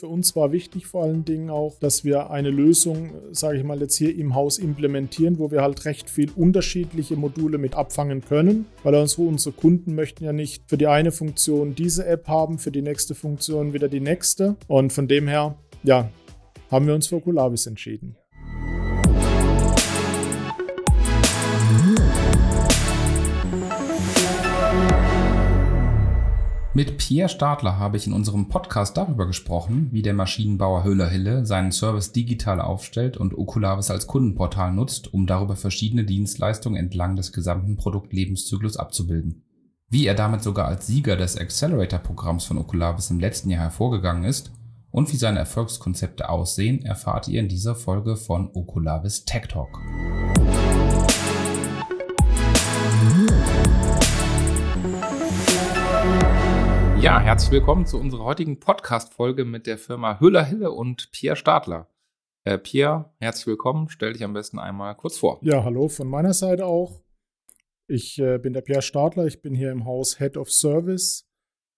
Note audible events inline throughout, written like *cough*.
Für uns war wichtig vor allen Dingen auch, dass wir eine Lösung, sage ich mal, jetzt hier im Haus implementieren, wo wir halt recht viel unterschiedliche Module mit abfangen können, weil unsere, unsere Kunden möchten ja nicht für die eine Funktion diese App haben, für die nächste Funktion wieder die nächste. Und von dem her, ja, haben wir uns für Oculavis entschieden. Mit Pierre Stadler habe ich in unserem Podcast darüber gesprochen, wie der Maschinenbauer Höhler-Hille seinen Service digital aufstellt und Oculavis als Kundenportal nutzt, um darüber verschiedene Dienstleistungen entlang des gesamten Produktlebenszyklus abzubilden. Wie er damit sogar als Sieger des Accelerator-Programms von Oculavis im letzten Jahr hervorgegangen ist und wie seine Erfolgskonzepte aussehen, erfahrt ihr in dieser Folge von Oculavis Tech Talk. Ja, herzlich willkommen zu unserer heutigen Podcast-Folge mit der Firma Hüller-Hille und Pierre Stadler. Äh, Pierre, herzlich willkommen. Stell dich am besten einmal kurz vor. Ja, hallo von meiner Seite auch. Ich äh, bin der Pierre Stadler. Ich bin hier im Haus Head of Service,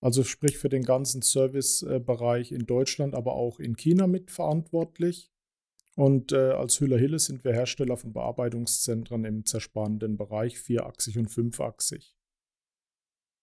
also sprich für den ganzen Servicebereich in Deutschland, aber auch in China mitverantwortlich. Und äh, als Hüller-Hille sind wir Hersteller von Bearbeitungszentren im zersparenden Bereich, vierachsig und fünfachsig.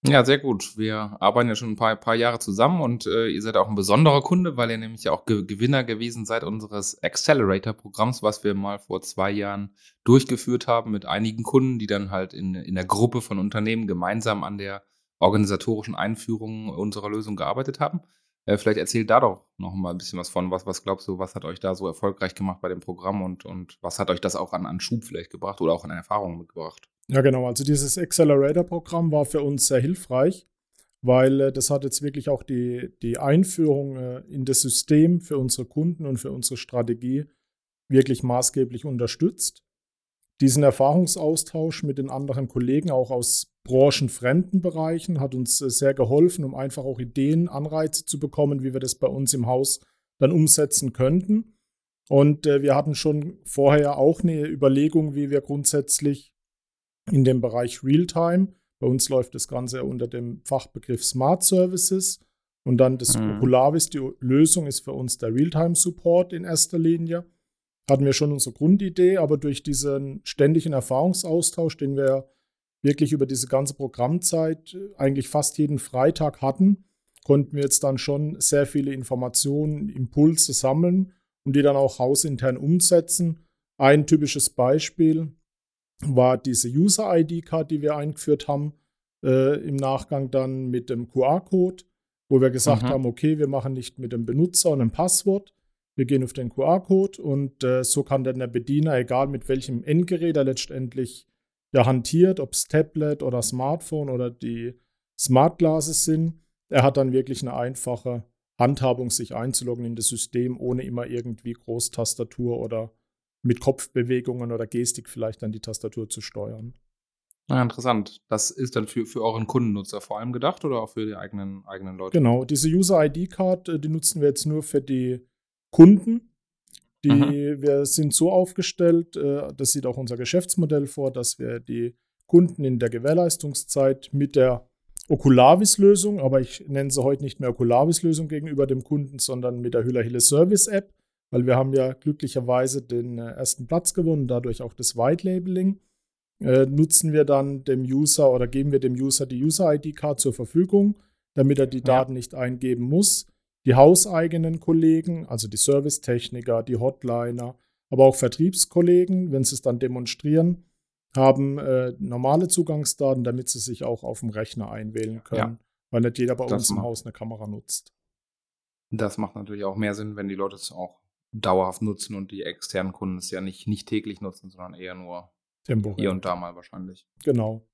Ja, sehr gut. Wir arbeiten ja schon ein paar, paar Jahre zusammen und äh, ihr seid auch ein besonderer Kunde, weil ihr nämlich auch Ge Gewinner gewesen seid unseres Accelerator-Programms, was wir mal vor zwei Jahren durchgeführt haben mit einigen Kunden, die dann halt in, in der Gruppe von Unternehmen gemeinsam an der organisatorischen Einführung unserer Lösung gearbeitet haben. Äh, vielleicht erzählt da doch noch mal ein bisschen was von. Was, was glaubst du, was hat euch da so erfolgreich gemacht bei dem Programm und, und was hat euch das auch an, an Schub vielleicht gebracht oder auch an Erfahrungen mitgebracht? Ja, genau. Also dieses Accelerator-Programm war für uns sehr hilfreich, weil äh, das hat jetzt wirklich auch die, die Einführung äh, in das System für unsere Kunden und für unsere Strategie wirklich maßgeblich unterstützt. Diesen Erfahrungsaustausch mit den anderen Kollegen, auch aus branchenfremden Bereichen, hat uns äh, sehr geholfen, um einfach auch Ideen, Anreize zu bekommen, wie wir das bei uns im Haus dann umsetzen könnten. Und wir hatten schon vorher auch eine Überlegung, wie wir grundsätzlich in dem Bereich Realtime. Bei uns läuft das Ganze unter dem Fachbegriff Smart Services. Und dann das mhm. Oculavis, die Lösung ist für uns der Realtime-Support in erster Linie. Hatten wir schon unsere Grundidee, aber durch diesen ständigen Erfahrungsaustausch, den wir wirklich über diese ganze Programmzeit eigentlich fast jeden Freitag hatten, konnten wir jetzt dann schon sehr viele Informationen, Impulse sammeln und die dann auch hausintern umsetzen. Ein typisches Beispiel war diese User-ID-Card, die wir eingeführt haben, äh, im Nachgang dann mit dem QR-Code, wo wir gesagt mhm. haben, okay, wir machen nicht mit dem Benutzer und einem Passwort, wir gehen auf den QR-Code und äh, so kann dann der Bediener, egal mit welchem Endgerät er letztendlich ja hantiert, ob es Tablet oder Smartphone oder die Smart Glasses sind, er hat dann wirklich eine einfache Handhabung, sich einzuloggen in das System, ohne immer irgendwie Großtastatur oder mit Kopfbewegungen oder Gestik vielleicht dann die Tastatur zu steuern. Ja, interessant. Das ist dann für, für euren Kundennutzer vor allem gedacht oder auch für die eigenen, eigenen Leute? Genau, diese User-ID-Card, äh, die nutzen wir jetzt nur für die Kunden. Die, mhm. Wir sind so aufgestellt, äh, das sieht auch unser Geschäftsmodell vor, dass wir die Kunden in der Gewährleistungszeit mit der Oculavis-Lösung, aber ich nenne sie heute nicht mehr Oculavis-Lösung gegenüber dem Kunden, sondern mit der Hüller-Hille Service-App weil wir haben ja glücklicherweise den äh, ersten Platz gewonnen, dadurch auch das White Labeling. Äh, nutzen wir dann dem User oder geben wir dem User die User-ID-Card zur Verfügung, damit er die Daten ja. nicht eingeben muss. Die hauseigenen Kollegen, also die Servicetechniker, die Hotliner, aber auch Vertriebskollegen, wenn sie es dann demonstrieren, haben äh, normale Zugangsdaten, damit sie sich auch auf dem Rechner einwählen können, ja. weil nicht jeder bei das uns im Haus eine Kamera nutzt. Das macht natürlich auch mehr Sinn, wenn die Leute es auch dauerhaft nutzen und die externen Kunden es ja nicht, nicht täglich nutzen, sondern eher nur Tempo, hier und da mal wahrscheinlich. Genau.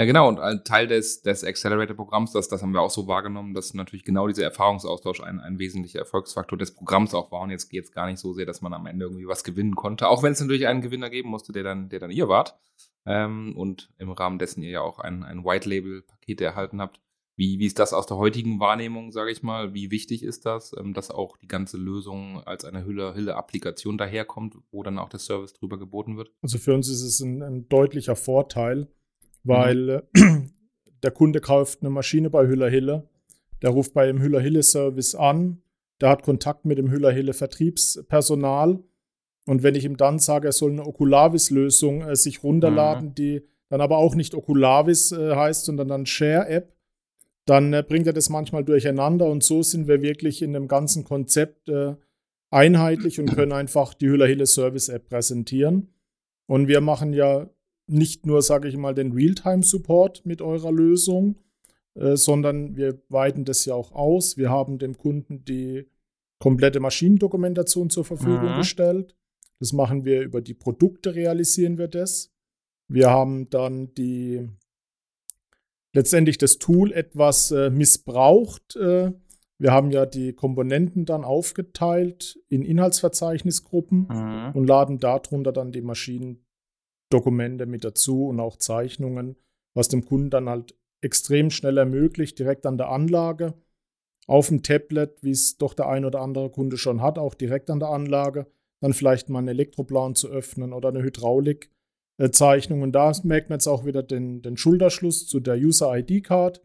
Ja, genau. Und ein Teil des, des Accelerator-Programms, das, das haben wir auch so wahrgenommen, dass natürlich genau dieser Erfahrungsaustausch ein, ein wesentlicher Erfolgsfaktor des Programms auch war. Und jetzt geht es gar nicht so sehr, dass man am Ende irgendwie was gewinnen konnte. Auch wenn es natürlich einen Gewinner geben musste, der dann, der dann ihr wart. Ähm, und im Rahmen dessen ihr ja auch ein, ein White-Label-Paket erhalten habt. Wie, wie ist das aus der heutigen Wahrnehmung, sage ich mal? Wie wichtig ist das, ähm, dass auch die ganze Lösung als eine Hülle-Applikation daherkommt, wo dann auch der Service drüber geboten wird? Also für uns ist es ein, ein deutlicher Vorteil, weil mhm. *clears throat* der Kunde kauft eine Maschine bei Hüller Hille, der ruft bei dem Hüller-Hille-Service an, der hat Kontakt mit dem Hüller-Hille-Vertriebspersonal. Und wenn ich ihm dann sage, er soll eine Okulavis-Lösung äh, sich runterladen, mhm. die dann aber auch nicht Okulavis äh, heißt, sondern dann Share-App, dann äh, bringt er das manchmal durcheinander. Und so sind wir wirklich in dem ganzen Konzept äh, einheitlich und können einfach die Hüller-Hille-Service-App präsentieren. Und wir machen ja nicht nur, sage ich mal, den Realtime-Support mit eurer Lösung, äh, sondern wir weiten das ja auch aus. Wir haben dem Kunden die komplette Maschinendokumentation zur Verfügung mhm. gestellt. Das machen wir über die Produkte, realisieren wir das. Wir haben dann die letztendlich das Tool etwas äh, missbraucht. Äh, wir haben ja die Komponenten dann aufgeteilt in Inhaltsverzeichnisgruppen mhm. und laden darunter dann die Maschinendokumente mit dazu und auch Zeichnungen, was dem Kunden dann halt extrem schnell ermöglicht, direkt an der Anlage, auf dem Tablet, wie es doch der ein oder andere Kunde schon hat, auch direkt an der Anlage, dann vielleicht mal einen Elektroplan zu öffnen oder eine Hydraulikzeichnung. Und da merkt man jetzt auch wieder den, den Schulterschluss zu der User-ID-Card.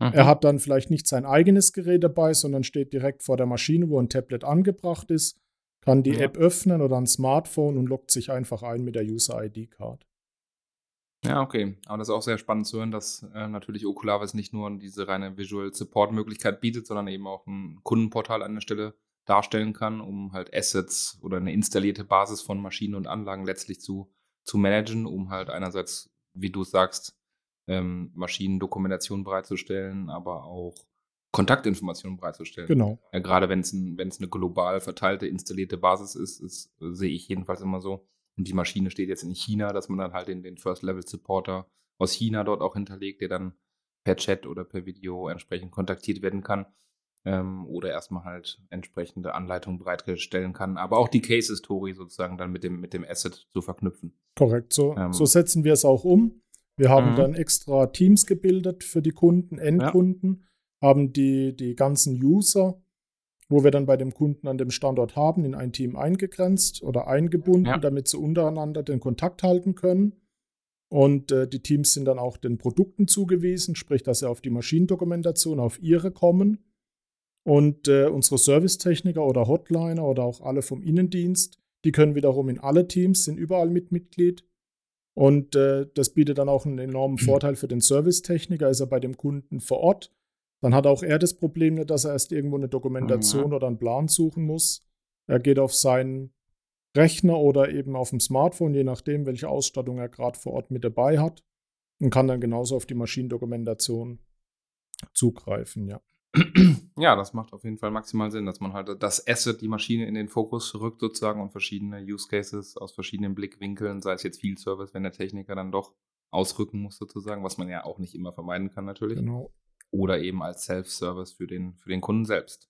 Mhm. Er hat dann vielleicht nicht sein eigenes Gerät dabei, sondern steht direkt vor der Maschine, wo ein Tablet angebracht ist, kann die ja. App öffnen oder ein Smartphone und loggt sich einfach ein mit der User-ID-Card. Ja, okay. Aber das ist auch sehr spannend zu hören, dass äh, natürlich Oculavis nicht nur diese reine Visual Support Möglichkeit bietet, sondern eben auch ein Kundenportal an der Stelle darstellen kann, um halt Assets oder eine installierte Basis von Maschinen und Anlagen letztlich zu, zu managen, um halt einerseits, wie du sagst, ähm, Maschinendokumentation bereitzustellen, aber auch Kontaktinformationen bereitzustellen. Genau. Ja, gerade wenn es ein, eine global verteilte, installierte Basis ist, ist sehe ich jedenfalls immer so, und die Maschine steht jetzt in China, dass man dann halt den, den First-Level-Supporter aus China dort auch hinterlegt, der dann per Chat oder per Video entsprechend kontaktiert werden kann. Ähm, oder erstmal halt entsprechende Anleitungen bereitstellen kann, aber auch die Case-Story sozusagen dann mit dem, mit dem Asset zu verknüpfen. Korrekt, so, ähm, so setzen wir es auch um. Wir haben mhm. dann extra Teams gebildet für die Kunden, Endkunden, ja. haben die, die ganzen User wo wir dann bei dem Kunden an dem Standort haben, in ein Team eingegrenzt oder eingebunden, ja. damit sie untereinander den Kontakt halten können. Und äh, die Teams sind dann auch den Produkten zugewiesen, sprich, dass sie auf die Maschinendokumentation, auf ihre kommen. Und äh, unsere Servicetechniker oder Hotliner oder auch alle vom Innendienst, die können wiederum in alle Teams, sind überall mit Mitglied. Und äh, das bietet dann auch einen enormen Vorteil für den Servicetechniker, ist er bei dem Kunden vor Ort, dann hat auch er das Problem dass er erst irgendwo eine Dokumentation mhm. oder einen Plan suchen muss. Er geht auf seinen Rechner oder eben auf dem Smartphone, je nachdem, welche Ausstattung er gerade vor Ort mit dabei hat, und kann dann genauso auf die Maschinendokumentation zugreifen, ja. Ja, das macht auf jeden Fall maximal Sinn, dass man halt das Asset, die Maschine in den Fokus rückt sozusagen und verschiedene Use Cases aus verschiedenen Blickwinkeln, sei es jetzt Field Service, wenn der Techniker dann doch ausrücken muss sozusagen, was man ja auch nicht immer vermeiden kann natürlich. Genau oder eben als Self-Service für den, für den Kunden selbst.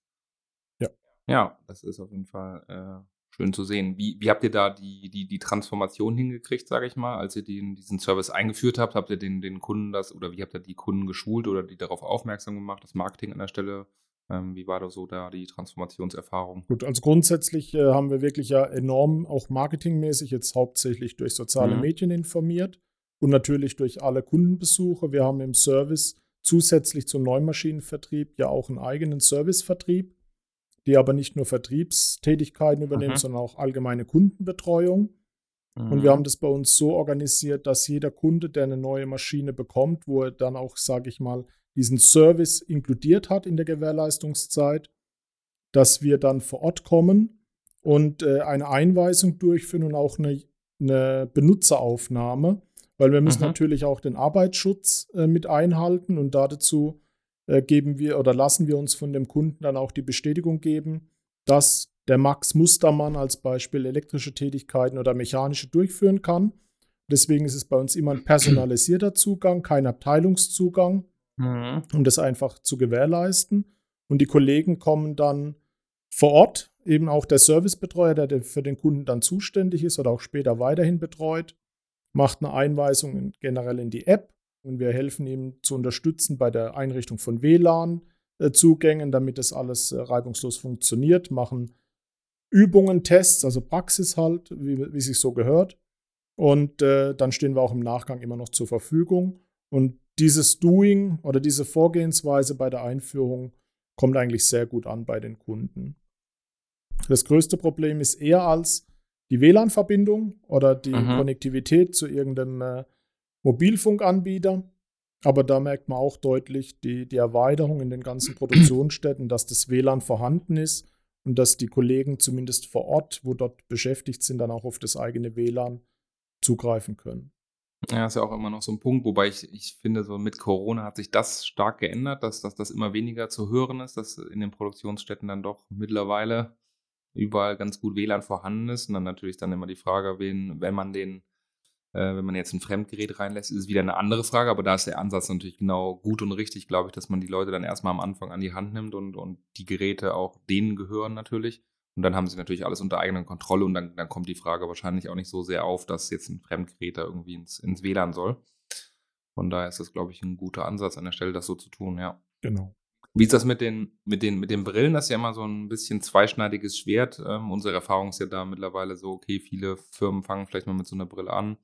Ja. Ja, das ist auf jeden Fall äh, schön zu sehen. Wie, wie habt ihr da die, die, die Transformation hingekriegt, sage ich mal, als ihr den, diesen Service eingeführt habt? Habt ihr den, den Kunden das oder wie habt ihr die Kunden geschult oder die darauf aufmerksam gemacht, das Marketing an der Stelle? Ähm, wie war da so da die Transformationserfahrung? Gut, also grundsätzlich äh, haben wir wirklich ja enorm auch marketingmäßig jetzt hauptsächlich durch soziale mhm. Medien informiert und natürlich durch alle Kundenbesuche. Wir haben im Service zusätzlich zum Neumaschinenvertrieb ja auch einen eigenen Servicevertrieb, die aber nicht nur Vertriebstätigkeiten übernehmen, mhm. sondern auch allgemeine Kundenbetreuung. Mhm. Und wir mhm. haben das bei uns so organisiert, dass jeder Kunde, der eine neue Maschine bekommt, wo er dann auch, sage ich mal, diesen Service inkludiert hat in der Gewährleistungszeit, dass wir dann vor Ort kommen und äh, eine Einweisung durchführen und auch eine, eine Benutzeraufnahme weil wir müssen mhm. natürlich auch den Arbeitsschutz äh, mit einhalten und dazu geben wir oder lassen wir uns von dem Kunden dann auch die Bestätigung geben, dass der Max Mustermann als Beispiel elektrische Tätigkeiten oder mechanische durchführen kann. Deswegen ist es bei uns immer ein personalisierter Zugang, kein Abteilungszugang, mhm. um das einfach zu gewährleisten. Und die Kollegen kommen dann vor Ort, eben auch der Servicebetreuer, der für den Kunden dann zuständig ist oder auch später weiterhin betreut, macht eine Einweisung in, generell in die App und wir helfen ihm zu unterstützen bei der Einrichtung von WLAN-Zugängen, damit das alles äh, reibungslos funktioniert, machen Übungen, Tests, also Praxis halt, wie, wie sich so gehört. Und äh, dann stehen wir auch im Nachgang immer noch zur Verfügung. Und dieses Doing oder diese Vorgehensweise bei der Einführung kommt eigentlich sehr gut an bei den Kunden. Das größte Problem ist eher als die WLAN-Verbindung oder die mhm. Konnektivität zu irgendeinem äh, Mobilfunkanbieter. Aber da merkt man auch deutlich die, die Erweiterung in den ganzen Produktionsstätten, dass das WLAN vorhanden ist und dass die Kollegen zumindest vor Ort, wo dort beschäftigt sind, dann auch auf das eigene WLAN zugreifen können. Ja, ist ja auch immer noch so ein Punkt, wobei ich, ich finde, so mit Corona hat sich das stark geändert, dass, dass das immer weniger zu hören ist, dass in den Produktionsstätten dann doch mittlerweile überall ganz gut WLAN vorhanden ist. Und dann natürlich dann immer die Frage, wen, wenn man den, äh, wenn man jetzt ein Fremdgerät reinlässt, ist es wieder eine andere Frage, aber da ist der Ansatz natürlich genau gut und richtig, glaube ich, dass man die Leute dann erstmal am Anfang an die Hand nimmt und, und die Geräte auch denen gehören natürlich. Und dann haben sie natürlich alles unter eigener Kontrolle und dann, dann kommt die Frage wahrscheinlich auch nicht so sehr auf, dass jetzt ein Fremdgerät da irgendwie ins, ins WLAN soll. Von daher ist das, glaube ich, ein guter Ansatz an der Stelle, das so zu tun, ja. Genau. Wie ist das mit den, mit den, mit den Brillen? Das ist ja immer so ein bisschen zweischneidiges Schwert. Ähm, unsere Erfahrung ist ja da mittlerweile so, okay, viele Firmen fangen vielleicht mal mit so einer Brille an,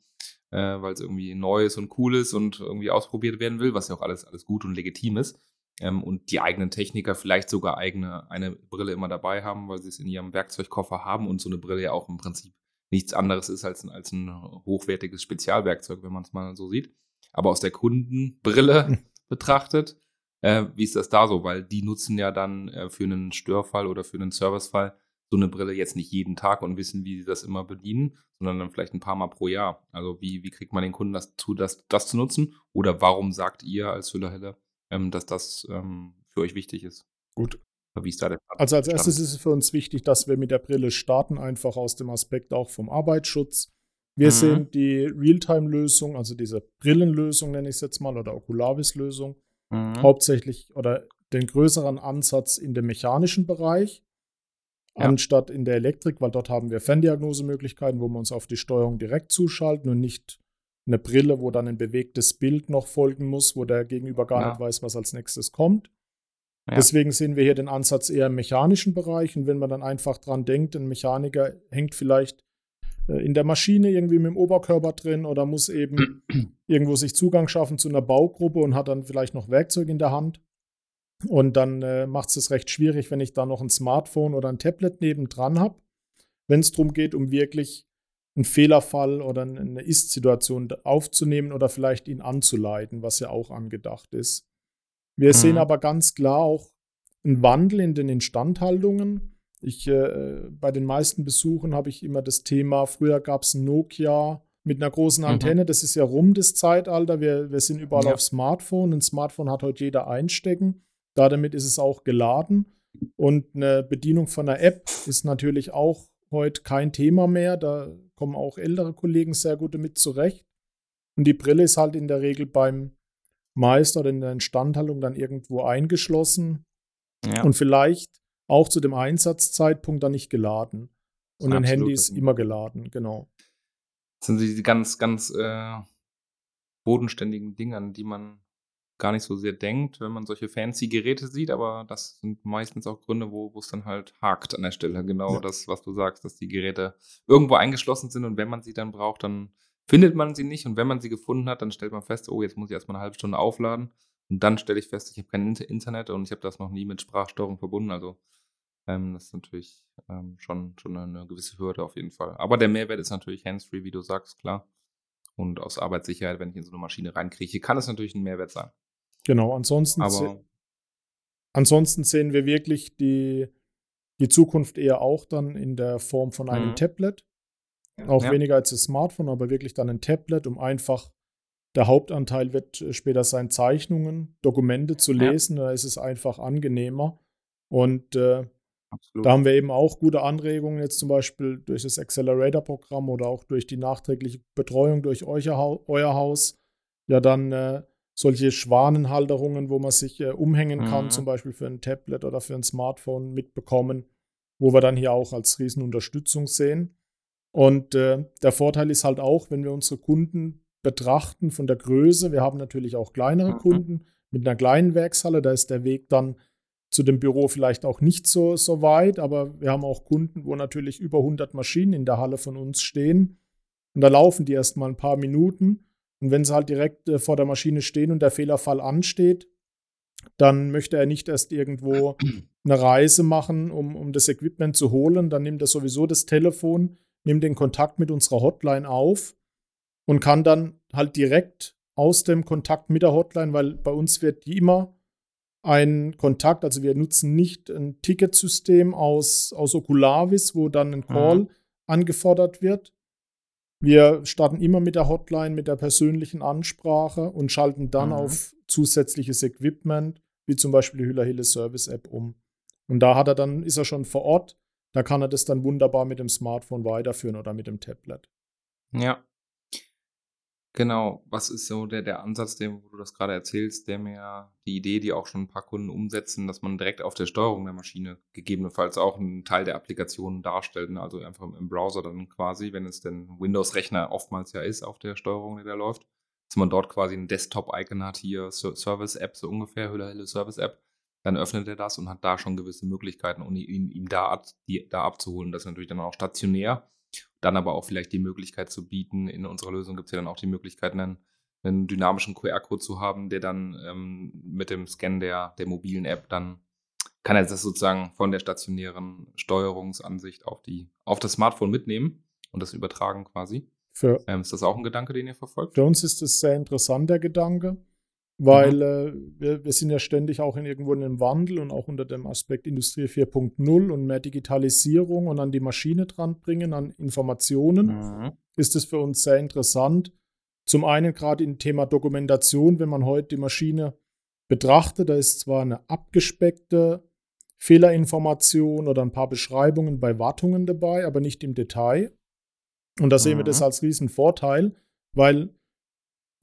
äh, weil es irgendwie neu ist und cool ist und irgendwie ausprobiert werden will, was ja auch alles, alles gut und legitim ist ähm, und die eigenen Techniker vielleicht sogar eigene eine Brille immer dabei haben, weil sie es in ihrem Werkzeugkoffer haben und so eine Brille ja auch im Prinzip nichts anderes ist als ein, als ein hochwertiges Spezialwerkzeug, wenn man es mal so sieht. Aber aus der Kundenbrille *laughs* betrachtet, äh, wie ist das da so? Weil die nutzen ja dann äh, für einen Störfall oder für einen Servicefall so eine Brille jetzt nicht jeden Tag und wissen, wie sie das immer bedienen, sondern dann vielleicht ein paar Mal pro Jahr. Also wie, wie kriegt man den Kunden dazu, das, das zu nutzen? Oder warum sagt ihr als Hüllerhelle, ähm, dass das ähm, für euch wichtig ist. Gut. Wie ist da der Also als erstes ist es für uns wichtig, dass wir mit der Brille starten, einfach aus dem Aspekt auch vom Arbeitsschutz. Wir mhm. sehen die Realtime-Lösung, also diese Brillenlösung nenne ich es jetzt mal, oder Oculavis-Lösung, mhm. hauptsächlich oder den größeren Ansatz in dem mechanischen Bereich, ja. anstatt in der Elektrik, weil dort haben wir Ferndiagnosemöglichkeiten, wo wir uns auf die Steuerung direkt zuschalten und nicht eine Brille, wo dann ein bewegtes Bild noch folgen muss, wo der Gegenüber gar ja. nicht weiß, was als nächstes kommt. Ja. Deswegen sehen wir hier den Ansatz eher im mechanischen Bereich. Und wenn man dann einfach dran denkt, ein Mechaniker hängt vielleicht in der Maschine irgendwie mit dem Oberkörper drin oder muss eben *clears throat* irgendwo sich Zugang schaffen zu einer Baugruppe und hat dann vielleicht noch Werkzeug in der Hand. Und dann äh, macht es es recht schwierig, wenn ich da noch ein Smartphone oder ein Tablet nebendran habe. Wenn es darum geht, um wirklich einen Fehlerfall oder eine Ist-Situation aufzunehmen oder vielleicht ihn anzuleiten, was ja auch angedacht ist. Wir mhm. sehen aber ganz klar auch einen Wandel in den Instandhaltungen. Ich, äh, bei den meisten Besuchen habe ich immer das Thema, früher gab es ein Nokia mit einer großen mhm. Antenne, mhm. das ist ja rum das Zeitalter. Wir, wir sind überall ja. auf Smartphone. Ein Smartphone hat heute jeder einstecken. Damit ist es auch geladen. Und eine Bedienung von einer App ist natürlich auch heute kein Thema mehr. Da kommen auch ältere Kollegen sehr gut damit zurecht. Und die Brille ist halt in der Regel beim Meister oder in der Instandhaltung dann irgendwo eingeschlossen ja. und vielleicht auch zu dem Einsatzzeitpunkt dann nicht geladen. Und ein Handy ist immer geladen, genau. Das sind diese ganz, ganz äh, bodenständigen Dinge, an die man gar nicht so sehr denkt, wenn man solche fancy Geräte sieht, aber das sind meistens auch Gründe, wo es dann halt hakt an der Stelle. Genau ja. das, was du sagst, dass die Geräte irgendwo eingeschlossen sind und wenn man sie dann braucht, dann findet man sie nicht und wenn man sie gefunden hat, dann stellt man fest, oh, jetzt muss ich erstmal eine halbe Stunde aufladen und dann stelle ich fest, ich habe kein Internet und ich habe das noch nie mit Sprachsteuerung verbunden, also ähm, das ist natürlich ähm, schon, schon eine gewisse Hürde auf jeden Fall. Aber der Mehrwert ist natürlich hands-free, wie du sagst, klar. Und aus Arbeitssicherheit, wenn ich in so eine Maschine reinkrieche, kann es natürlich ein Mehrwert sein. Genau, ansonsten, se ansonsten sehen wir wirklich die, die Zukunft eher auch dann in der Form von einem mhm. Tablet. Auch ja. weniger als das Smartphone, aber wirklich dann ein Tablet, um einfach, der Hauptanteil wird äh, später sein, Zeichnungen, Dokumente zu lesen. Ja. Da ist es einfach angenehmer. Und äh, da haben wir eben auch gute Anregungen, jetzt zum Beispiel durch das Accelerator-Programm oder auch durch die nachträgliche Betreuung durch euer, Haus, ja dann äh, solche Schwanenhalterungen, wo man sich äh, umhängen kann, mhm. zum Beispiel für ein Tablet oder für ein Smartphone mitbekommen, wo wir dann hier auch als Riesenunterstützung sehen. Und äh, der Vorteil ist halt auch, wenn wir unsere Kunden betrachten von der Größe, wir haben natürlich auch kleinere mhm. Kunden mit einer kleinen Werkshalle, da ist der Weg dann zu dem Büro vielleicht auch nicht so, so weit, aber wir haben auch Kunden, wo natürlich über 100 Maschinen in der Halle von uns stehen. Und da laufen die erst mal ein paar Minuten Und wenn sie halt direkt äh, vor der Maschine stehen und der Fehlerfall ansteht, dann möchte er nicht erst irgendwo eine Reise machen, um, um das Equipment zu holen. Dann nimmt er sowieso das Telefon, nimmt den Kontakt mit unserer Hotline auf und kann dann halt direkt aus dem Kontakt mit der Hotline, weil bei uns wird immer ein Kontakt, also wir nutzen nicht ein Ticketsystem aus, aus Oculavis, wo dann ein Call mhm. angefordert wird. Wir starten immer mit der Hotline, mit der persönlichen Ansprache und schalten dann mhm. auf zusätzliches Equipment, wie zum Beispiel die Hüller Hille Service App um. Und da hat er dann, ist er schon vor Ort, da kann er das dann wunderbar mit dem Smartphone weiterführen oder mit dem Tablet. Ja. Genau, was ist so der, der Ansatz, den, wo du das gerade erzählst, der mir die Idee, die auch schon ein paar Kunden umsetzen, dass man direkt auf der Steuerung der Maschine gegebenenfalls auch einen Teil der Applikation darstellt, ne? also einfach im Browser dann quasi, wenn es denn Windows-Rechner oftmals ja ist auf der Steuerung, die da läuft, dass man dort quasi ein Desktop-Icon hat, hier Service-App, so ungefähr, Hülle, Hülle Service-App, dann öffnet er das und hat da schon gewisse Möglichkeiten, um ihn, ihm da, die, da abzuholen. Das ist natürlich dann auch stationär dann aber auch vielleicht die Möglichkeit zu bieten, in unserer Lösung gibt es ja dann auch die Möglichkeit, einen, einen dynamischen QR-Code zu haben, der dann ähm, mit dem Scan der, der mobilen App dann kann er das sozusagen von der stationären Steuerungsansicht auf, die, auf das Smartphone mitnehmen und das übertragen quasi. Für, ähm, ist das auch ein Gedanke, den ihr verfolgt? Für uns ist das sehr interessant, der Gedanke weil mhm. äh, wir, wir, sind ja ständig auch in irgendwo in einem Wandel und auch unter dem Aspekt Industrie 4.0 und mehr Digitalisierung und an die Maschine dran bringen, an Informationen, mhm. ist es für uns sehr interessant. Zum einen gerade im Thema Dokumentation, wenn man heute die Maschine betrachtet, da ist zwar eine abgespeckte Fehlerinformation oder ein paar Beschreibungen bei Wartungen dabei, aber nicht im Detail. Und da mhm. sehen wir das mhm. als riesen Vorteil, weil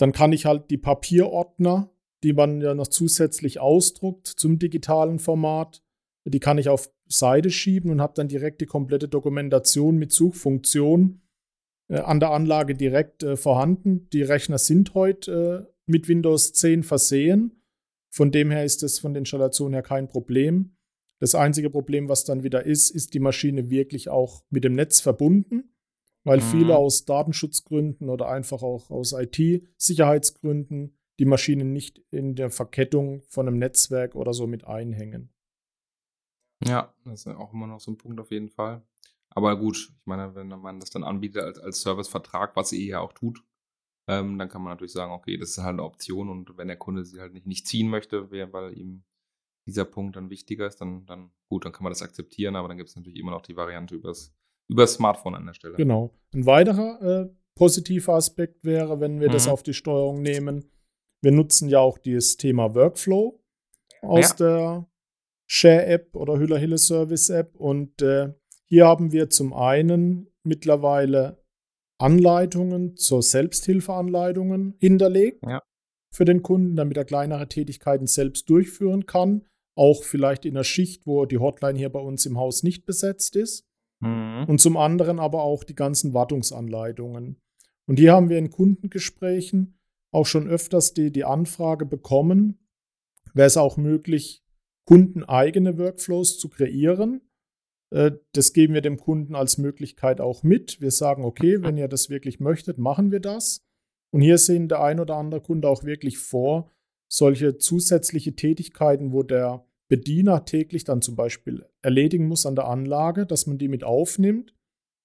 dann kann ich halt die Papierordner, die man ja noch zusätzlich ausdruckt zum digitalen Format, die kann ich auf Seite schieben und habe dann direkt die komplette Dokumentation mit Suchfunktion äh, an der Anlage direkt äh, vorhanden. Die Rechner sind heute äh, mit Windows 10 versehen. Von dem her ist es von der Installation her kein Problem. Das einzige Problem, was dann wieder ist, ist die Maschine wirklich auch mit dem Netz verbunden weil mhm. viele aus Datenschutzgründen oder einfach auch aus IT-Sicherheitsgründen die Maschinen nicht in der Verkettung von einem Netzwerk oder so mit einhängen. Ja, das ist auch immer noch so ein Punkt auf jeden Fall. Aber gut, ich meine, wenn man das dann anbietet als, als Servicevertrag, was ihr ja auch tut, ähm, dann kann man natürlich sagen, okay, das ist halt eine Option und wenn der Kunde sie halt nicht, nicht ziehen möchte, weil ihm dieser Punkt dann wichtiger ist, dann, dann gut, dann kann man das akzeptieren, aber dann gibt es natürlich immer noch die Variante übers über das Smartphone an der Stelle. Genau. Ein weiterer äh, positiver Aspekt wäre, wenn wir mhm. das auf die Steuerung nehmen. Wir nutzen ja auch dieses Thema Workflow aus ja. der Share-App oder Hüller Hille Service-App. Und äh, hier haben wir zum einen mittlerweile Anleitungen zur Selbsthilfeanleitungen hinterlegt ja. für den Kunden, damit er kleinere Tätigkeiten selbst durchführen kann. Auch vielleicht in einer Schicht, wo die Hotline hier bei uns im Haus nicht besetzt ist. Mhm. Und zum anderen aber auch die ganzen Wartungsanleitungen. Und hier haben wir in Kundengesprächen auch schon öfters die, die Anfrage bekommen, wäre es auch möglich, kundeneigene Workflows zu kreieren. Äh, das geben wir dem Kunden als Möglichkeit auch mit. Wir sagen, okay, wenn ihr das wirklich möchtet, machen wir das. Und hier sehen der ein oder andere Kunde auch wirklich vor, solche zusätzliche Tätigkeiten, wo der Bediener täglich dann zum Beispiel erledigen muss an der Anlage, dass man die mit aufnimmt.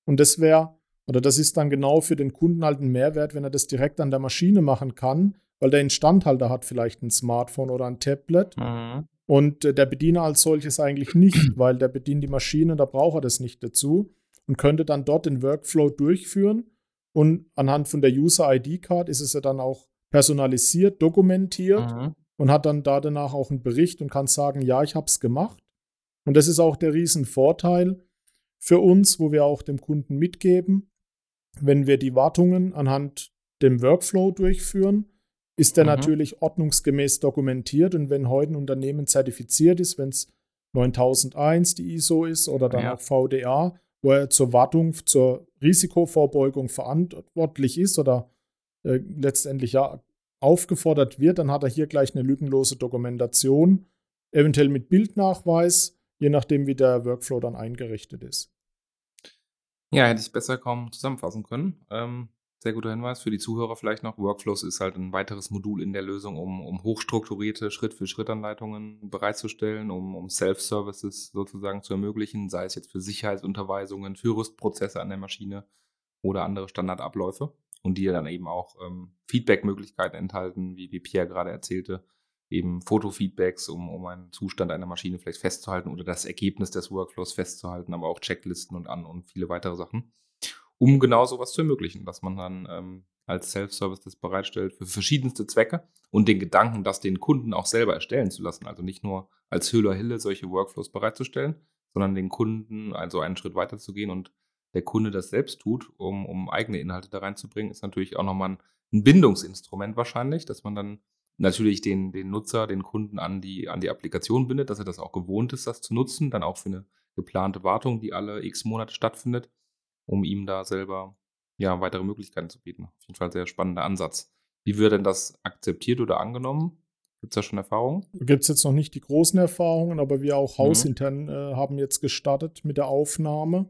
Und das wäre, oder das ist dann genau für den Kunden halt ein Mehrwert, wenn er das direkt an der Maschine machen kann, weil der Instandhalter hat vielleicht ein Smartphone oder ein Tablet. Mhm. Und äh, der Bediener als solches eigentlich nicht, *clears throat* weil der bedient die Maschine, da braucht er das nicht dazu und könnte dann dort den Workflow durchführen. Und anhand von der User-ID-Card ist es ja dann auch personalisiert, dokumentiert. Mhm und hat dann da danach auch einen Bericht und kann sagen, ja, ich habe es gemacht. Und das ist auch der Riesenvorteil für uns, wo wir auch dem Kunden mitgeben, wenn wir die Wartungen anhand dem Workflow durchführen, ist der mhm. natürlich ordnungsgemäß dokumentiert und wenn heute ein Unternehmen zertifiziert ist, wenn es 9001 die ISO ist oder dann ja. auch VDA, wo er zur Wartung, zur Risikovorbeugung verantwortlich ist oder äh, letztendlich ja aufgefordert wird, dann hat er hier gleich eine lückenlose Dokumentation, eventuell mit Bildnachweis, je nachdem, wie der Workflow dann eingerichtet ist. Ja, hätte ich besser kaum zusammenfassen können. Ähm, Sehr guter Hinweis für die Zuhörer vielleicht noch. Workflows ist halt ein weiteres Modul in der Lösung, um, um hochstrukturierte Schritt-für-Schritt-Anleitungen bereitzustellen, um, um Self-Services sozusagen zu ermöglichen, sei es jetzt für Sicherheitsunterweisungen, für Rüstprozesse an der Maschine oder andere Standardabläufe und die dann eben auch ähm, Feedback-Möglichkeiten enthalten, wie, wie Pierre gerade erzählte, eben Fotofeedbacks, um, um einen Zustand einer Maschine vielleicht festzuhalten oder das Ergebnis des Workflows festzuhalten, aber auch Checklisten und an und viele weitere Sachen um genau sowas zu ermöglichen, dass man dann ähm, als Self-Service das bereitstellt für verschiedenste Zwecke und den Gedanken, das den Kunden auch selber erstellen zu lassen. Also nicht nur als Höhler Hille solche Workflows bereitzustellen, sondern den Kunden also einen Schritt weiter zu gehen und der Kunde das selbst tut, um, um eigene Inhalte da reinzubringen, ist natürlich auch nochmal ein, ein Bindungsinstrument wahrscheinlich, dass man dann natürlich den, den Nutzer, den Kunden an die, an die Applikation bindet, dass er das auch gewohnt ist, das zu nutzen, dann auch für eine geplante Wartung, die alle x Monate stattfindet um ihm da selber ja, weitere Möglichkeiten zu bieten. Auf jeden Fall ein sehr spannender Ansatz. Wie wird denn das akzeptiert oder angenommen? Gibt es da schon Erfahrungen? Gibt es jetzt noch nicht die großen Erfahrungen, aber wir auch mhm. hausintern mhm. äh, haben jetzt gestartet mit der Aufnahme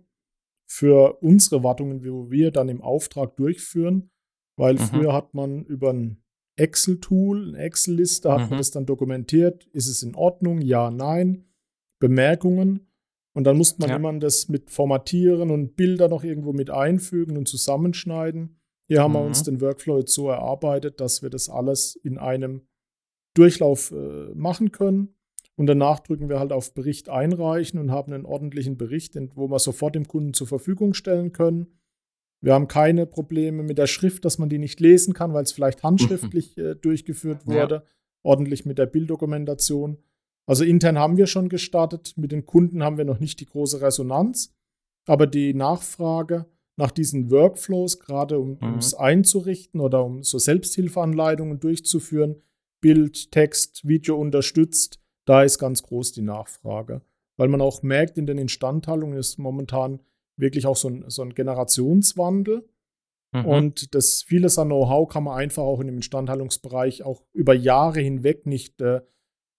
für unsere Wartungen, wo wir dann im Auftrag durchführen, weil mhm. früher hat man über ein Excel-Tool, eine Excel-Liste, hat mhm. man das dann dokumentiert, ist es in Ordnung, ja, nein, Bemerkungen und dann musste man ja. immer das mit formatieren und Bilder noch irgendwo mit einfügen und zusammenschneiden. Hier haben mhm. wir uns den Workflow jetzt so erarbeitet, dass wir das alles in einem Durchlauf äh, machen können. Und danach drücken wir halt auf Bericht einreichen und haben einen ordentlichen Bericht, wo wir sofort dem Kunden zur Verfügung stellen können. Wir haben keine Probleme mit der Schrift, dass man die nicht lesen kann, weil es vielleicht handschriftlich *laughs* äh, durchgeführt wurde. Ja. Ordentlich mit der Bilddokumentation. Also intern haben wir schon gestartet, mit den Kunden haben wir noch nicht die große Resonanz, aber die Nachfrage nach diesen Workflows, gerade um mhm. es einzurichten oder um so Selbsthilfeanleitungen durchzuführen, Bild, Text, Video unterstützt, da ist ganz groß die Nachfrage. Weil man auch merkt, in den Instandhaltungen ist momentan wirklich auch so ein, so ein Generationswandel. Mhm. Und das vieles an Know-how kann man einfach auch in dem Instandhaltungsbereich auch über Jahre hinweg nicht äh,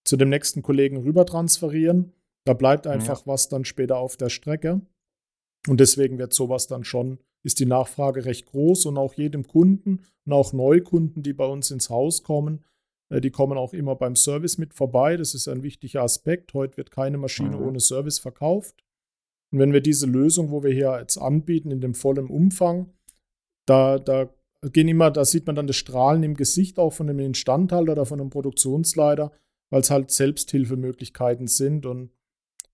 zu dem nächsten Kollegen rüber transferieren. Da bleibt einfach ja. was dann später auf der Strecke. Und deswegen wird sowas dann schon, ist die Nachfrage recht groß und auch jedem Kunden und auch Neukunden, die bei uns ins Haus kommen, äh, die kommen auch immer beim Service mit vorbei. Das ist ein wichtiger Aspekt. Heute wird keine Maschine mhm. ohne Service verkauft. Und wenn wir diese Lösung, wo wir hier jetzt anbieten, in dem vollen Umfang, da, da gehen immer, da sieht man dann das Strahlen im Gesicht auch von dem Instandhalter oder von einem Produktionsleiter, weil es halt Selbsthilfemöglichkeiten sind. Und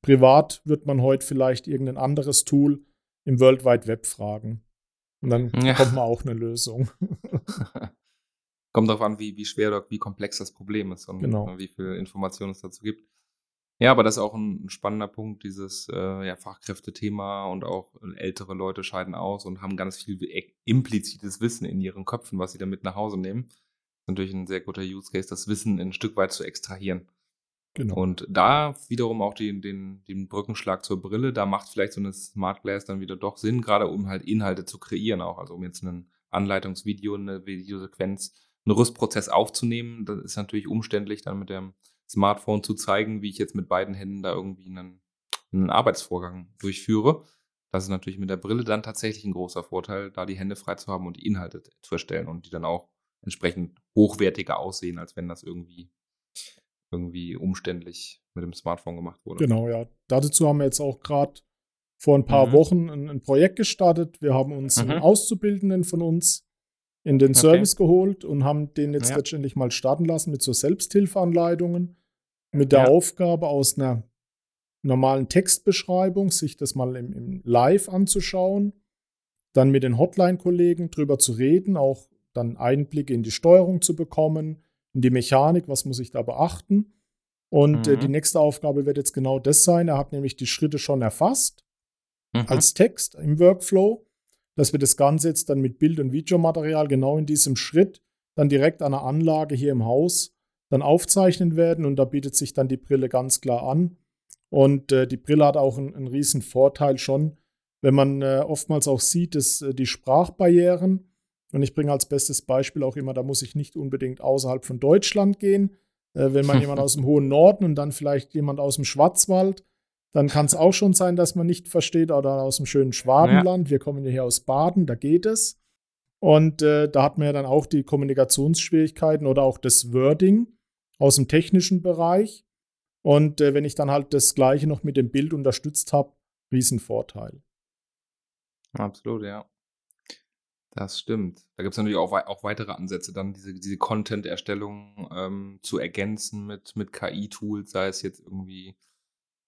privat wird man heute vielleicht irgendein anderes Tool im World Wide Web fragen. Und dann ja. kommt man auch eine Lösung. *laughs* Kommt darauf an, wie, wie schwer oder wie komplex das Problem ist und genau. wie viel Informationen es dazu gibt. Ja, aber das ist auch ein, spannender Punkt, dieses äh, ja, Fachkräftethema und auch ältere Leute scheiden aus und haben ganz viel implizites Wissen in ihren Köpfen, was sie damit nach Hause nehmen natürlich ein sehr guter Use Case, das Wissen ein Stück weit zu extrahieren. Genau. Und da wiederum auch den, den, den Brückenschlag zur Brille, da macht vielleicht so eine Smart Glass dann wieder doch Sinn, gerade um halt Inhalte zu kreieren auch. Also um jetzt ein Anleitungsvideo, eine Videosequenz, einen Rüstprozess aufzunehmen. Das ist natürlich umständlich, dann mit dem Smartphone zu zeigen, wie ich jetzt mit beiden Händen da irgendwie einen, einen Arbeitsvorgang durchführe. Das ist natürlich mit der Brille dann tatsächlich ein großer Vorteil, da die Hände frei zu haben und die Inhalte zu erstellen und die dann auch entsprechend hochwertiger aussehen, als wenn das irgendwie, irgendwie umständlich mit dem Smartphone gemacht wurde. Genau, ja. Dazu haben wir jetzt auch gerade vor ein paar mhm. Wochen ein, ein, Projekt gestartet. Wir haben uns mhm. einen Auszubildenden von uns in den okay. Service geholt und haben den jetzt ja. letztendlich mal starten lassen mit so Selbsthilfeanleitungen, mit der ja. Aufgabe aus einer normalen Textbeschreibung, sich das mal im, im Live anzuschauen, dann mit den Hotline-Kollegen drüber zu reden, auch dann Einblicke in die Steuerung zu bekommen, in die Mechanik, was muss ich da beachten. Und mhm. äh, die mhm. nächste Aufgabe wird jetzt genau das sein. Er hat nämlich die Schritte schon erfasst mhm. als Text im Workflow, dass wir das Ganze jetzt dann mit Bild- und Videomaterial genau in diesem Schritt dann direkt an der Anlage hier im Haus dann aufzeichnen werden. Und da bietet sich dann die Brille ganz klar an. Und äh, die Brille hat auch einen, einen riesen Vorteil schon, wenn man äh, oftmals auch sieht, dass äh, die Sprachbarrieren und ich bringe als bestes Beispiel auch immer, da muss ich nicht unbedingt außerhalb von Deutschland gehen. Äh, wenn man *laughs* jemand aus dem hohen Norden und dann vielleicht jemand aus dem Schwarzwald, dann kann es auch schon sein, dass man nicht versteht, oder aus dem schönen Schwabenland. Ja. Wir kommen ja hier aus Baden, da geht es. Und äh, da hat man ja dann auch die Kommunikationsschwierigkeiten oder auch das Wording aus dem technischen Bereich. Und äh, wenn ich dann halt das Gleiche noch mit dem Bild unterstützt habe, Riesenvorteil. Absolut, ja. Das stimmt. Da gibt es natürlich auch, auch weitere Ansätze, dann diese, diese Content-Erstellung ähm, zu ergänzen mit, mit KI-Tools, sei es jetzt irgendwie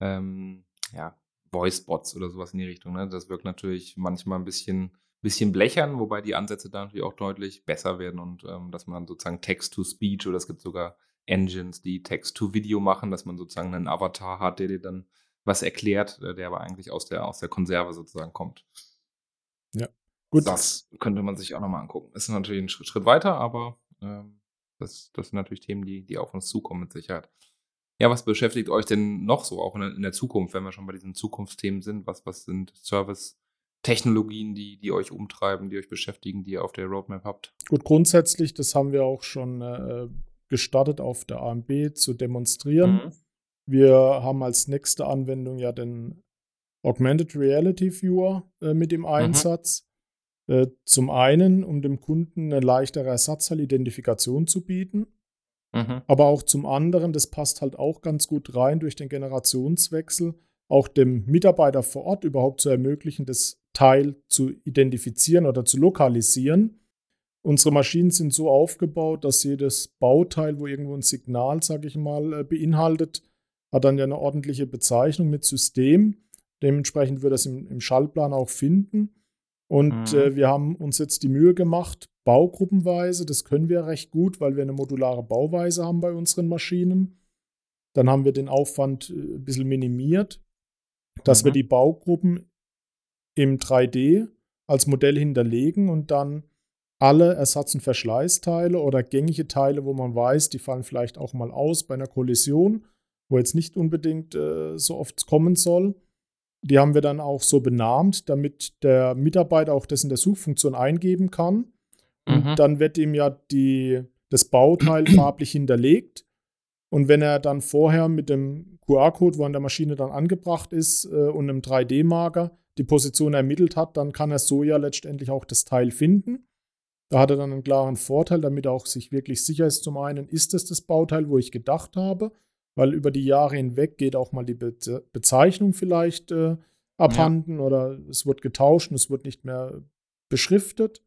ähm, ja, Voice-Bots oder sowas in die Richtung. Ne? Das wirkt natürlich manchmal ein bisschen, bisschen blechern, wobei die Ansätze da natürlich auch deutlich besser werden und ähm, dass man sozusagen Text-to-Speech oder es gibt sogar Engines, die Text-to-Video machen, dass man sozusagen einen Avatar hat, der dir dann was erklärt, äh, der aber eigentlich aus der, aus der Konserve sozusagen kommt. Ja. Gut. Das könnte man sich auch nochmal angucken. Ist natürlich ein Schritt weiter, aber ähm, das, das sind natürlich Themen, die, die auf uns zukommen mit Sicherheit. Ja, was beschäftigt euch denn noch so, auch in der, in der Zukunft, wenn wir schon bei diesen Zukunftsthemen sind? Was, was sind Service-Technologien, die, die euch umtreiben, die euch beschäftigen, die ihr auf der Roadmap habt? Gut, grundsätzlich, das haben wir auch schon äh, gestartet auf der AMB zu demonstrieren. Mhm. Wir haben als nächste Anwendung ja den Augmented Reality Viewer äh, mit im mhm. Einsatz. Mhm. Äh, zum einen, um dem Kunden eine leichtere Ersatzteilidentifikation zu bieten. Mhm. Aber auch zum anderen, das passt halt auch ganz gut rein durch den Generationswechsel, auch dem Mitarbeiter vor Ort überhaupt zu ermöglichen, das Teil zu identifizieren oder zu lokalisieren. Unsere Maschinen sind so aufgebaut, dass jedes Bauteil, wo irgendwo ein Signal, sage ich mal, äh, beinhaltet, hat dann ja eine ordentliche Bezeichnung mit System. Dementsprechend wird das im, im Schallplan auch finden. Und mhm. äh, wir haben uns jetzt die Mühe gemacht, baugruppenweise, das können wir recht gut, weil wir eine modulare Bauweise haben bei unseren Maschinen. Dann haben wir den Aufwand äh, ein bisschen minimiert, dass mhm. wir die Baugruppen im 3D als Modell hinterlegen und dann alle Ersatz- und Verschleißteile oder gängige Teile, wo man weiß, die fallen vielleicht auch mal aus bei einer Kollision, wo jetzt nicht unbedingt äh, so oft kommen soll, die haben wir dann auch so benannt, damit der Mitarbeiter auch das in der Suchfunktion eingeben kann. Und mhm. dann wird ihm ja die, das Bauteil *clears throat* farblich hinterlegt. Und wenn er dann vorher mit dem QR-Code, wo an der Maschine dann angebracht ist, äh, und einem 3D-Marker die Position ermittelt hat, dann kann er so ja letztendlich auch das Teil finden. Da hat er dann einen klaren Vorteil, damit er auch sich wirklich sicher ist. Zum einen, ist es das Bauteil, wo ich gedacht habe? weil über die Jahre hinweg geht auch mal die Be Bezeichnung vielleicht äh, abhanden ja. oder es wird getauscht und es wird nicht mehr beschriftet.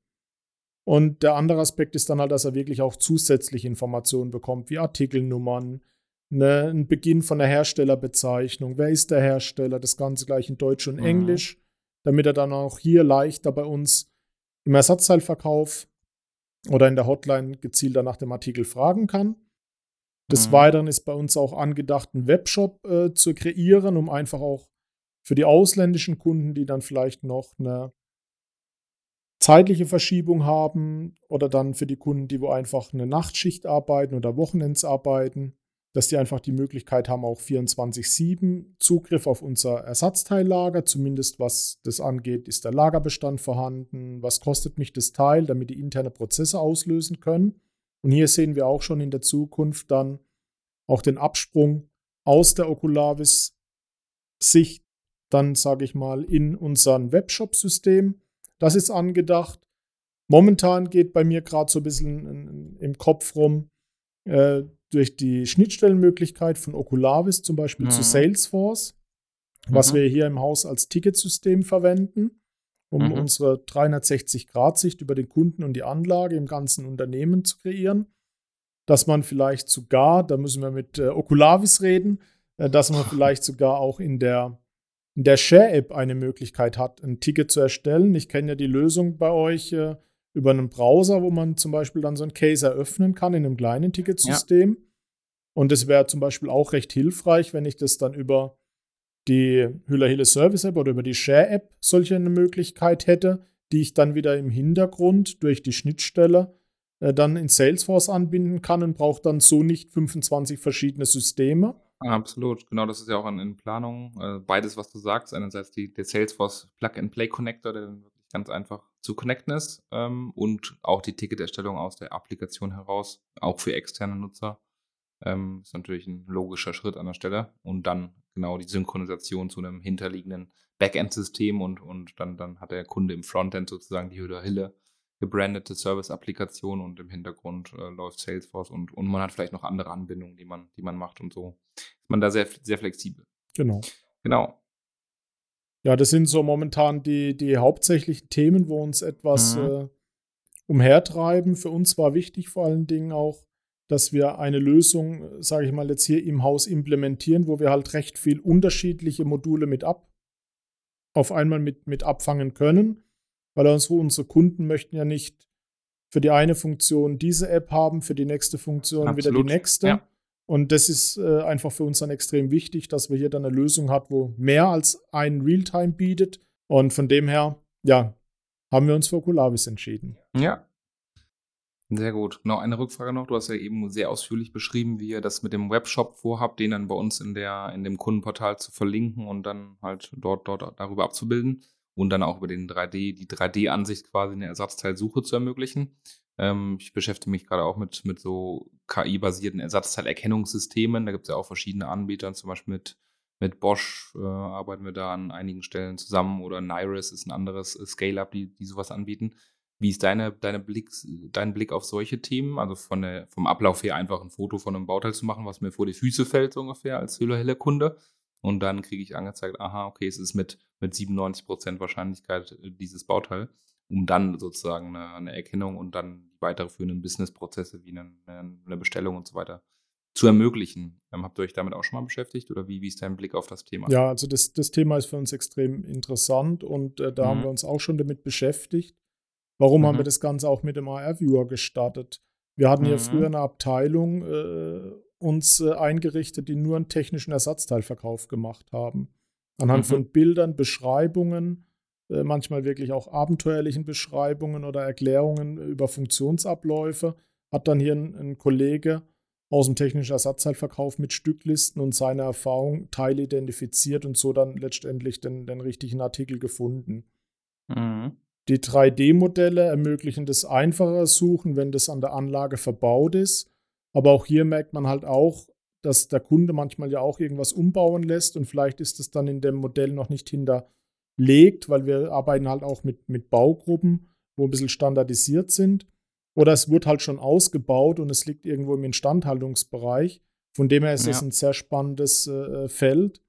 Und der andere Aspekt ist dann halt, dass er wirklich auch zusätzliche Informationen bekommt, wie Artikelnummern, ne, ein Beginn von der Herstellerbezeichnung, wer ist der Hersteller, das Ganze gleich in Deutsch und mhm. Englisch, damit er dann auch hier leichter bei uns im Ersatzteilverkauf oder in der Hotline gezielter nach dem Artikel fragen kann. Des mhm. Weiteren ist bei uns auch angedacht, einen Webshop äh, zu kreieren, um einfach auch für die ausländischen Kunden, die dann vielleicht noch eine zeitliche Verschiebung haben oder dann für die Kunden, die wo einfach eine Nachtschicht arbeiten oder Wochenends arbeiten, dass die einfach die Möglichkeit haben, auch 24-7 Zugriff auf unser Ersatzteillager, zumindest was das angeht, ist der Lagerbestand vorhanden, was kostet mich das Teil, damit die interne Prozesse auslösen können. Und hier sehen wir auch schon in der Zukunft dann auch den Absprung aus der Oculavis-Sicht, dann sage ich mal, in unseren Webshop-System. Das ist angedacht. Momentan geht bei mir gerade so ein bisschen im Kopf rum, äh, durch die Schnittstellenmöglichkeit von Oculavis zum Beispiel mhm. zu Salesforce, was mhm. wir hier im Haus als Ticketsystem verwenden um mhm. unsere 360-Grad-Sicht über den Kunden und die Anlage im ganzen Unternehmen zu kreieren. Dass man vielleicht sogar, da müssen wir mit äh, Oculavis reden, äh, dass man *laughs* vielleicht sogar auch in der, der Share-App eine Möglichkeit hat, ein Ticket zu erstellen. Ich kenne ja die Lösung bei euch äh, über einen Browser, wo man zum Beispiel dann so ein Case eröffnen kann in einem kleinen Ticketsystem. Ja. Und es wäre zum Beispiel auch recht hilfreich, wenn ich das dann über die Hüller-Hille Service App oder über die Share App solche eine Möglichkeit hätte, die ich dann wieder im Hintergrund durch die Schnittstelle äh, dann in Salesforce anbinden kann und brauche dann so nicht 25 verschiedene Systeme. Absolut, genau, das ist ja auch in, in Planung. Äh, beides, was du sagst, einerseits die, der Salesforce Plug-and-Play-Connector, der dann wirklich ganz einfach zu connecten ist ähm, und auch die Ticketerstellung aus der Applikation heraus, auch für externe Nutzer. Ähm, ist natürlich ein logischer Schritt an der Stelle. Und dann genau die Synchronisation zu einem hinterliegenden Backend-System und, und dann, dann hat der Kunde im Frontend sozusagen die Hülle Hille gebrandete Service-Applikation und im Hintergrund äh, läuft Salesforce und, und man hat vielleicht noch andere Anbindungen, die man, die man macht und so ist man da sehr, sehr flexibel. Genau. Genau. Ja, das sind so momentan die, die hauptsächlichen Themen, wo uns etwas mhm. äh, umhertreiben. Für uns war wichtig vor allen Dingen auch, dass wir eine Lösung, sage ich mal, jetzt hier im Haus implementieren, wo wir halt recht viel unterschiedliche Module mit ab auf einmal mit, mit abfangen können weil unsere, unsere Kunden möchten ja nicht für die eine Funktion diese App haben, für die nächste Funktion Absolut. wieder die nächste. Ja. Und das ist äh, einfach für uns dann extrem wichtig, dass wir hier dann eine Lösung haben, wo mehr als ein Realtime bietet. Und von dem her, ja, haben wir uns für Oculavis entschieden. Ja. Sehr gut. Noch eine Rückfrage noch. Du hast ja eben sehr ausführlich beschrieben, wie ihr das mit dem Webshop vorhabt, den dann bei uns in, der, in dem Kundenportal zu verlinken und dann halt dort, dort darüber abzubilden und dann auch über den 3D, die 3D-Ansicht quasi eine Ersatzteilsuche zu ermöglichen. Ähm, ich beschäftige mich gerade auch mit, mit so KI-basierten Ersatzteilerkennungssystemen. Da gibt es ja auch verschiedene Anbieter, zum Beispiel mit, mit Bosch äh, arbeiten wir da an einigen Stellen zusammen oder Nairis ist ein anderes äh, Scale-Up, die, die sowas anbieten. Wie ist deine, deine Blick, dein Blick auf solche Themen? Also von der, vom Ablauf her einfach ein Foto von einem Bauteil zu machen, was mir vor die Füße fällt, so ungefähr als Hüller-Helle-Kunde. Und dann kriege ich angezeigt, aha, okay, es ist mit, mit 97% Wahrscheinlichkeit äh, dieses Bauteil, um dann sozusagen eine, eine Erkennung und dann die weiterführenden Businessprozesse wie eine, eine, Bestellung und so weiter zu ermöglichen. Ähm, habt ihr euch damit auch schon mal beschäftigt oder wie, wie ist dein Blick auf das Thema? Ja, also das, das Thema ist für uns extrem interessant und äh, da mhm. haben wir uns auch schon damit beschäftigt. Warum mhm. haben wir das Ganze auch mit dem AR-Viewer gestartet? Wir hatten mhm. hier früher eine Abteilung äh, uns äh, eingerichtet, die nur einen technischen Ersatzteilverkauf gemacht haben. Anhand mhm. von Bildern, Beschreibungen, äh, manchmal wirklich auch abenteuerlichen Beschreibungen oder Erklärungen über Funktionsabläufe, hat dann hier ein, ein Kollege aus dem technischen Ersatzteilverkauf mit Stücklisten und seiner Erfahrung Teile identifiziert und so dann letztendlich den, den richtigen Artikel gefunden. Mhm. Die 3D-Modelle ermöglichen das einfache Suchen, wenn das an der Anlage verbaut ist. Aber auch hier merkt man halt auch, dass der Kunde manchmal ja auch irgendwas umbauen lässt und vielleicht ist es dann in dem Modell noch nicht hinterlegt, weil wir arbeiten halt auch mit, mit Baugruppen, wo ein bisschen standardisiert sind. Oder es wird halt schon ausgebaut und es liegt irgendwo im Instandhaltungsbereich. Von dem her ist es ein sehr spannendes äh, Feld,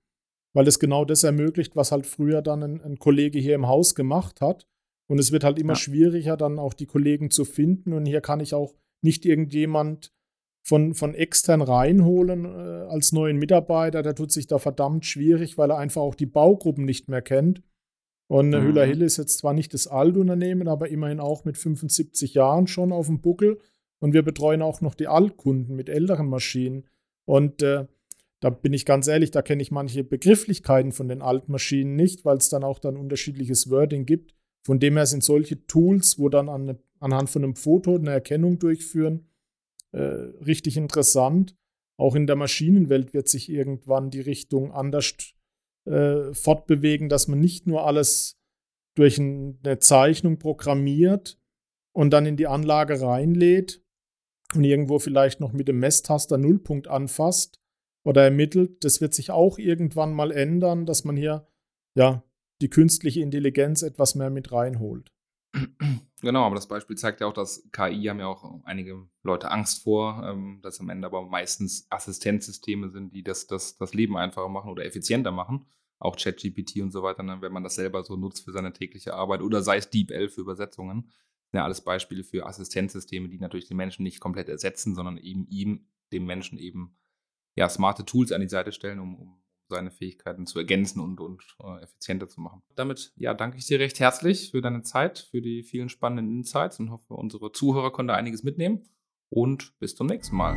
weil es genau das ermöglicht, was halt früher dann ein, ein, Kollege hier im Haus gemacht hat. Und es wird halt immer ja. schwieriger, dann auch die Kollegen zu finden. Und hier kann ich auch nicht irgendjemand von, von extern reinholen äh, als neuen Mitarbeiter, der tut sich da verdammt schwierig, weil er einfach auch die Baugruppen nicht mehr kennt. Und mhm. Hüller Hill ist jetzt zwar nicht das Altunternehmen, aber immerhin auch mit 75 Jahren schon auf dem Buckel. Und wir betreuen auch noch die Altkunden mit älteren Maschinen. Und äh, da bin ich ganz ehrlich, da kenne ich manche Begrifflichkeiten von den Altmaschinen nicht, weil es dann auch dann unterschiedliches Wording gibt. Von dem her sind solche Tools, wo dann an, anhand von einem Foto eine Erkennung durchführen, äh, richtig interessant. Auch in der Maschinenwelt wird sich irgendwann die Richtung anders äh, fortbewegen, dass man nicht nur alles durch eine Zeichnung programmiert und dann in die Anlage reinlädt und irgendwo vielleicht noch mit dem Messtaster Nullpunkt anfasst oder ermittelt. Das wird sich auch irgendwann mal ändern, dass man hier ja die künstliche Intelligenz etwas mehr mit reinholt. Genau, aber das Beispiel zeigt ja auch, dass KI haben ja auch einige Leute Angst vor, ähm, dass am Ende aber meistens Assistenzsysteme sind, die das, das, das Leben einfacher machen oder effizienter machen. Auch ChatGPT und so weiter, ne, wenn man das selber so nutzt für seine tägliche Arbeit oder sei es DeepL für Übersetzungen. sind Ja, alles Beispiele für Assistenzsysteme, die natürlich den Menschen nicht komplett ersetzen, sondern eben ihm, dem Menschen eben ja, smarte Tools an die Seite stellen, um, um seine Fähigkeiten zu ergänzen und, und äh, effizienter zu machen. Damit ja, danke ich dir recht herzlich für deine Zeit, für die vielen spannenden Insights und hoffe, unsere Zuhörer konnten einiges mitnehmen. Und bis zum nächsten Mal.